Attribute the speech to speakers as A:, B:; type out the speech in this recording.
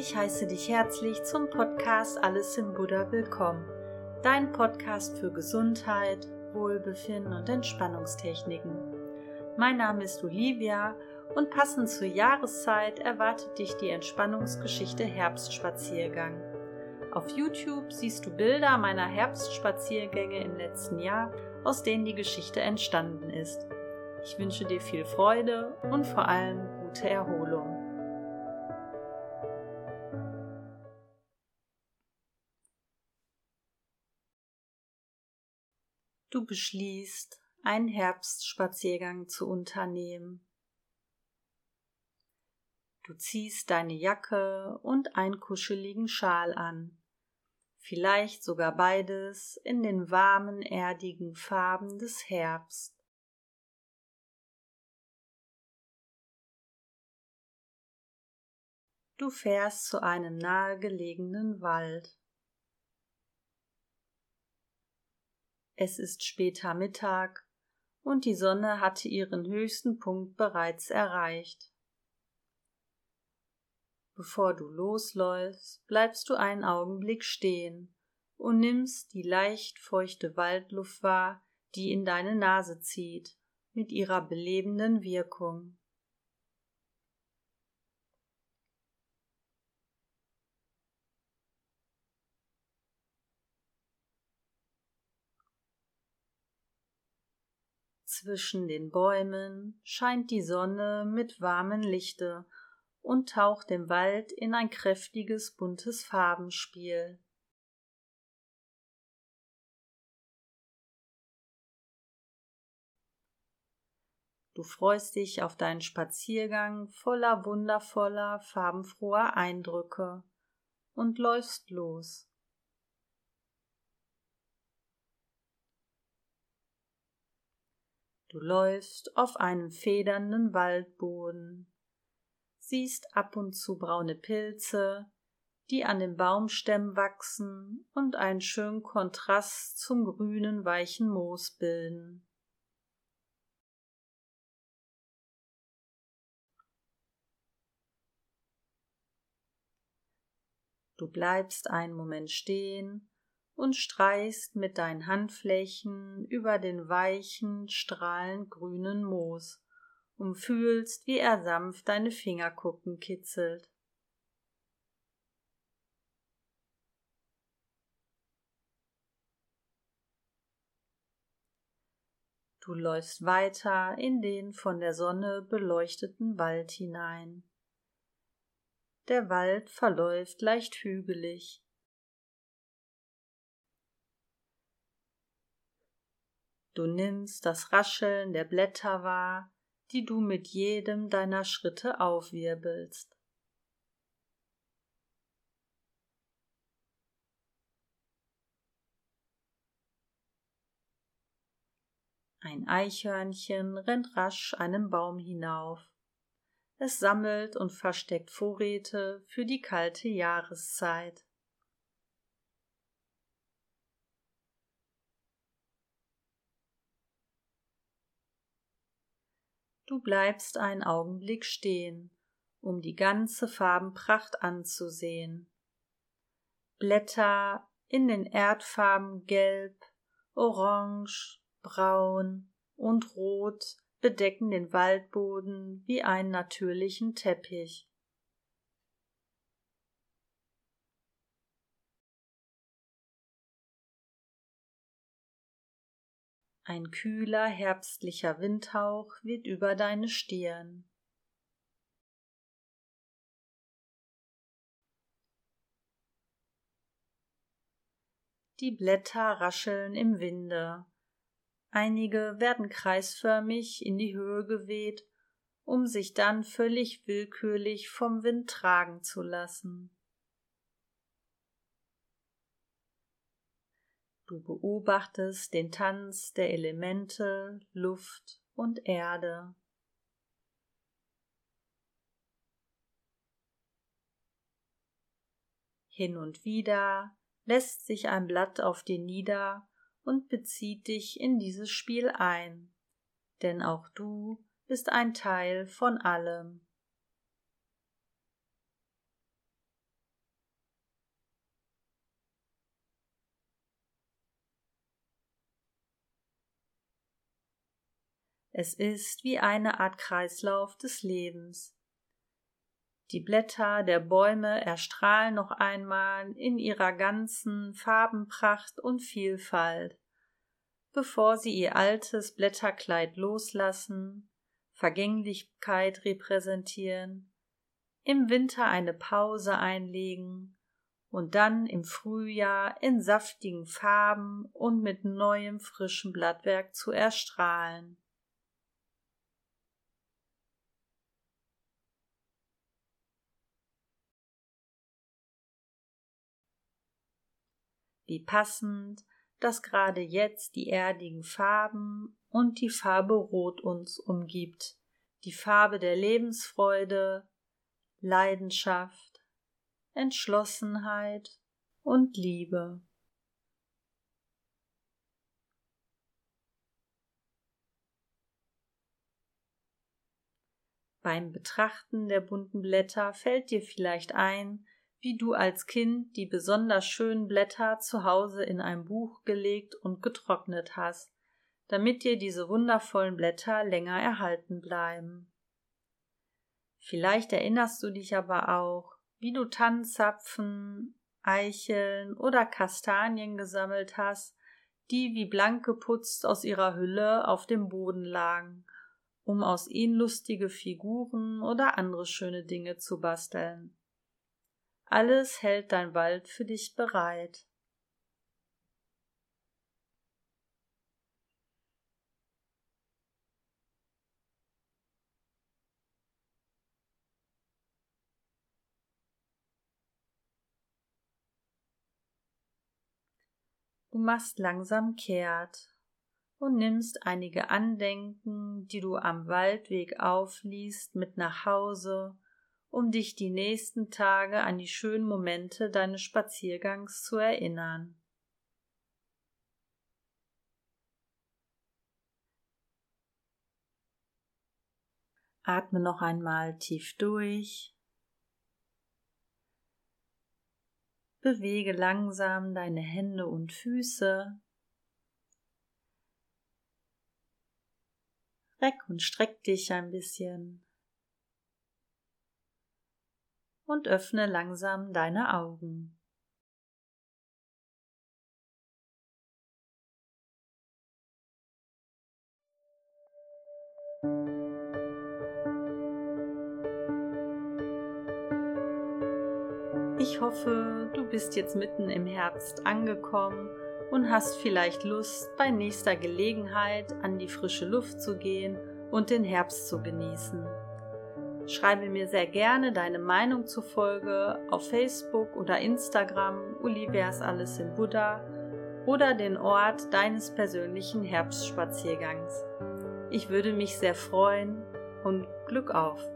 A: Ich heiße dich herzlich zum Podcast Alles im Buddha willkommen. Dein Podcast für Gesundheit, Wohlbefinden und Entspannungstechniken. Mein Name ist Olivia und passend zur Jahreszeit erwartet dich die Entspannungsgeschichte Herbstspaziergang. Auf YouTube siehst du Bilder meiner Herbstspaziergänge im letzten Jahr, aus denen die Geschichte entstanden ist. Ich wünsche dir viel Freude und vor allem gute Erholung. Du beschließt, einen Herbstspaziergang zu unternehmen. Du ziehst deine Jacke und einen kuscheligen Schal an, vielleicht sogar beides in den warmen, erdigen Farben des Herbst. Du fährst zu einem nahegelegenen Wald. Es ist später Mittag und die Sonne hatte ihren höchsten Punkt bereits erreicht. Bevor du losläufst, bleibst du einen Augenblick stehen und nimmst die leicht feuchte Waldluft wahr, die in deine Nase zieht, mit ihrer belebenden Wirkung. Zwischen den Bäumen scheint die Sonne mit warmem Lichte und taucht den Wald in ein kräftiges buntes Farbenspiel. Du freust dich auf deinen Spaziergang voller wundervoller, farbenfroher Eindrücke und läufst los. Du läufst auf einem federnden Waldboden, siehst ab und zu braune Pilze, die an den Baumstämmen wachsen und einen schönen Kontrast zum grünen, weichen Moos bilden. Du bleibst einen Moment stehen und streichst mit deinen Handflächen über den weichen, strahlend grünen Moos und fühlst, wie er sanft deine Fingerkuppen kitzelt. Du läufst weiter in den von der Sonne beleuchteten Wald hinein. Der Wald verläuft leicht hügelig, Du nimmst das Rascheln der Blätter wahr, die du mit jedem deiner Schritte aufwirbelst. Ein Eichhörnchen rennt rasch einen Baum hinauf. Es sammelt und versteckt Vorräte für die kalte Jahreszeit. Du bleibst einen Augenblick stehen, um die ganze Farbenpracht anzusehen. Blätter in den Erdfarben gelb, orange, braun und rot bedecken den Waldboden wie einen natürlichen Teppich. Ein kühler herbstlicher Windhauch weht über deine Stirn. Die Blätter rascheln im Winde. Einige werden kreisförmig in die Höhe geweht, um sich dann völlig willkürlich vom Wind tragen zu lassen. Du beobachtest den Tanz der Elemente, Luft und Erde. Hin und wieder lässt sich ein Blatt auf dir nieder und bezieht dich in dieses Spiel ein, denn auch du bist ein Teil von allem. Es ist wie eine Art Kreislauf des Lebens. Die Blätter der Bäume erstrahlen noch einmal in ihrer ganzen Farbenpracht und Vielfalt, bevor sie ihr altes Blätterkleid loslassen, Vergänglichkeit repräsentieren, im Winter eine Pause einlegen und dann im Frühjahr in saftigen Farben und mit neuem frischem Blattwerk zu erstrahlen. Wie passend, dass gerade jetzt die erdigen Farben und die Farbe Rot uns umgibt, die Farbe der Lebensfreude, Leidenschaft, Entschlossenheit und Liebe. Beim Betrachten der bunten Blätter fällt dir vielleicht ein, wie du als Kind die besonders schönen Blätter zu Hause in ein Buch gelegt und getrocknet hast, damit dir diese wundervollen Blätter länger erhalten bleiben. Vielleicht erinnerst du dich aber auch, wie du Tannenzapfen, Eicheln oder Kastanien gesammelt hast, die wie blank geputzt aus ihrer Hülle auf dem Boden lagen, um aus ihnen lustige Figuren oder andere schöne Dinge zu basteln. Alles hält dein Wald für dich bereit. Du machst langsam kehrt und nimmst einige Andenken, die du am Waldweg aufliest, mit nach Hause um dich die nächsten Tage an die schönen Momente deines Spaziergangs zu erinnern. Atme noch einmal tief durch. Bewege langsam deine Hände und Füße. Reck und streck dich ein bisschen und öffne langsam deine Augen. Ich hoffe, du bist jetzt mitten im Herbst angekommen und hast vielleicht Lust, bei nächster Gelegenheit an die frische Luft zu gehen und den Herbst zu genießen. Schreibe mir sehr gerne deine Meinung zur Folge auf Facebook oder Instagram Olivias Alles in Buddha oder den Ort deines persönlichen Herbstspaziergangs. Ich würde mich sehr freuen und Glück auf!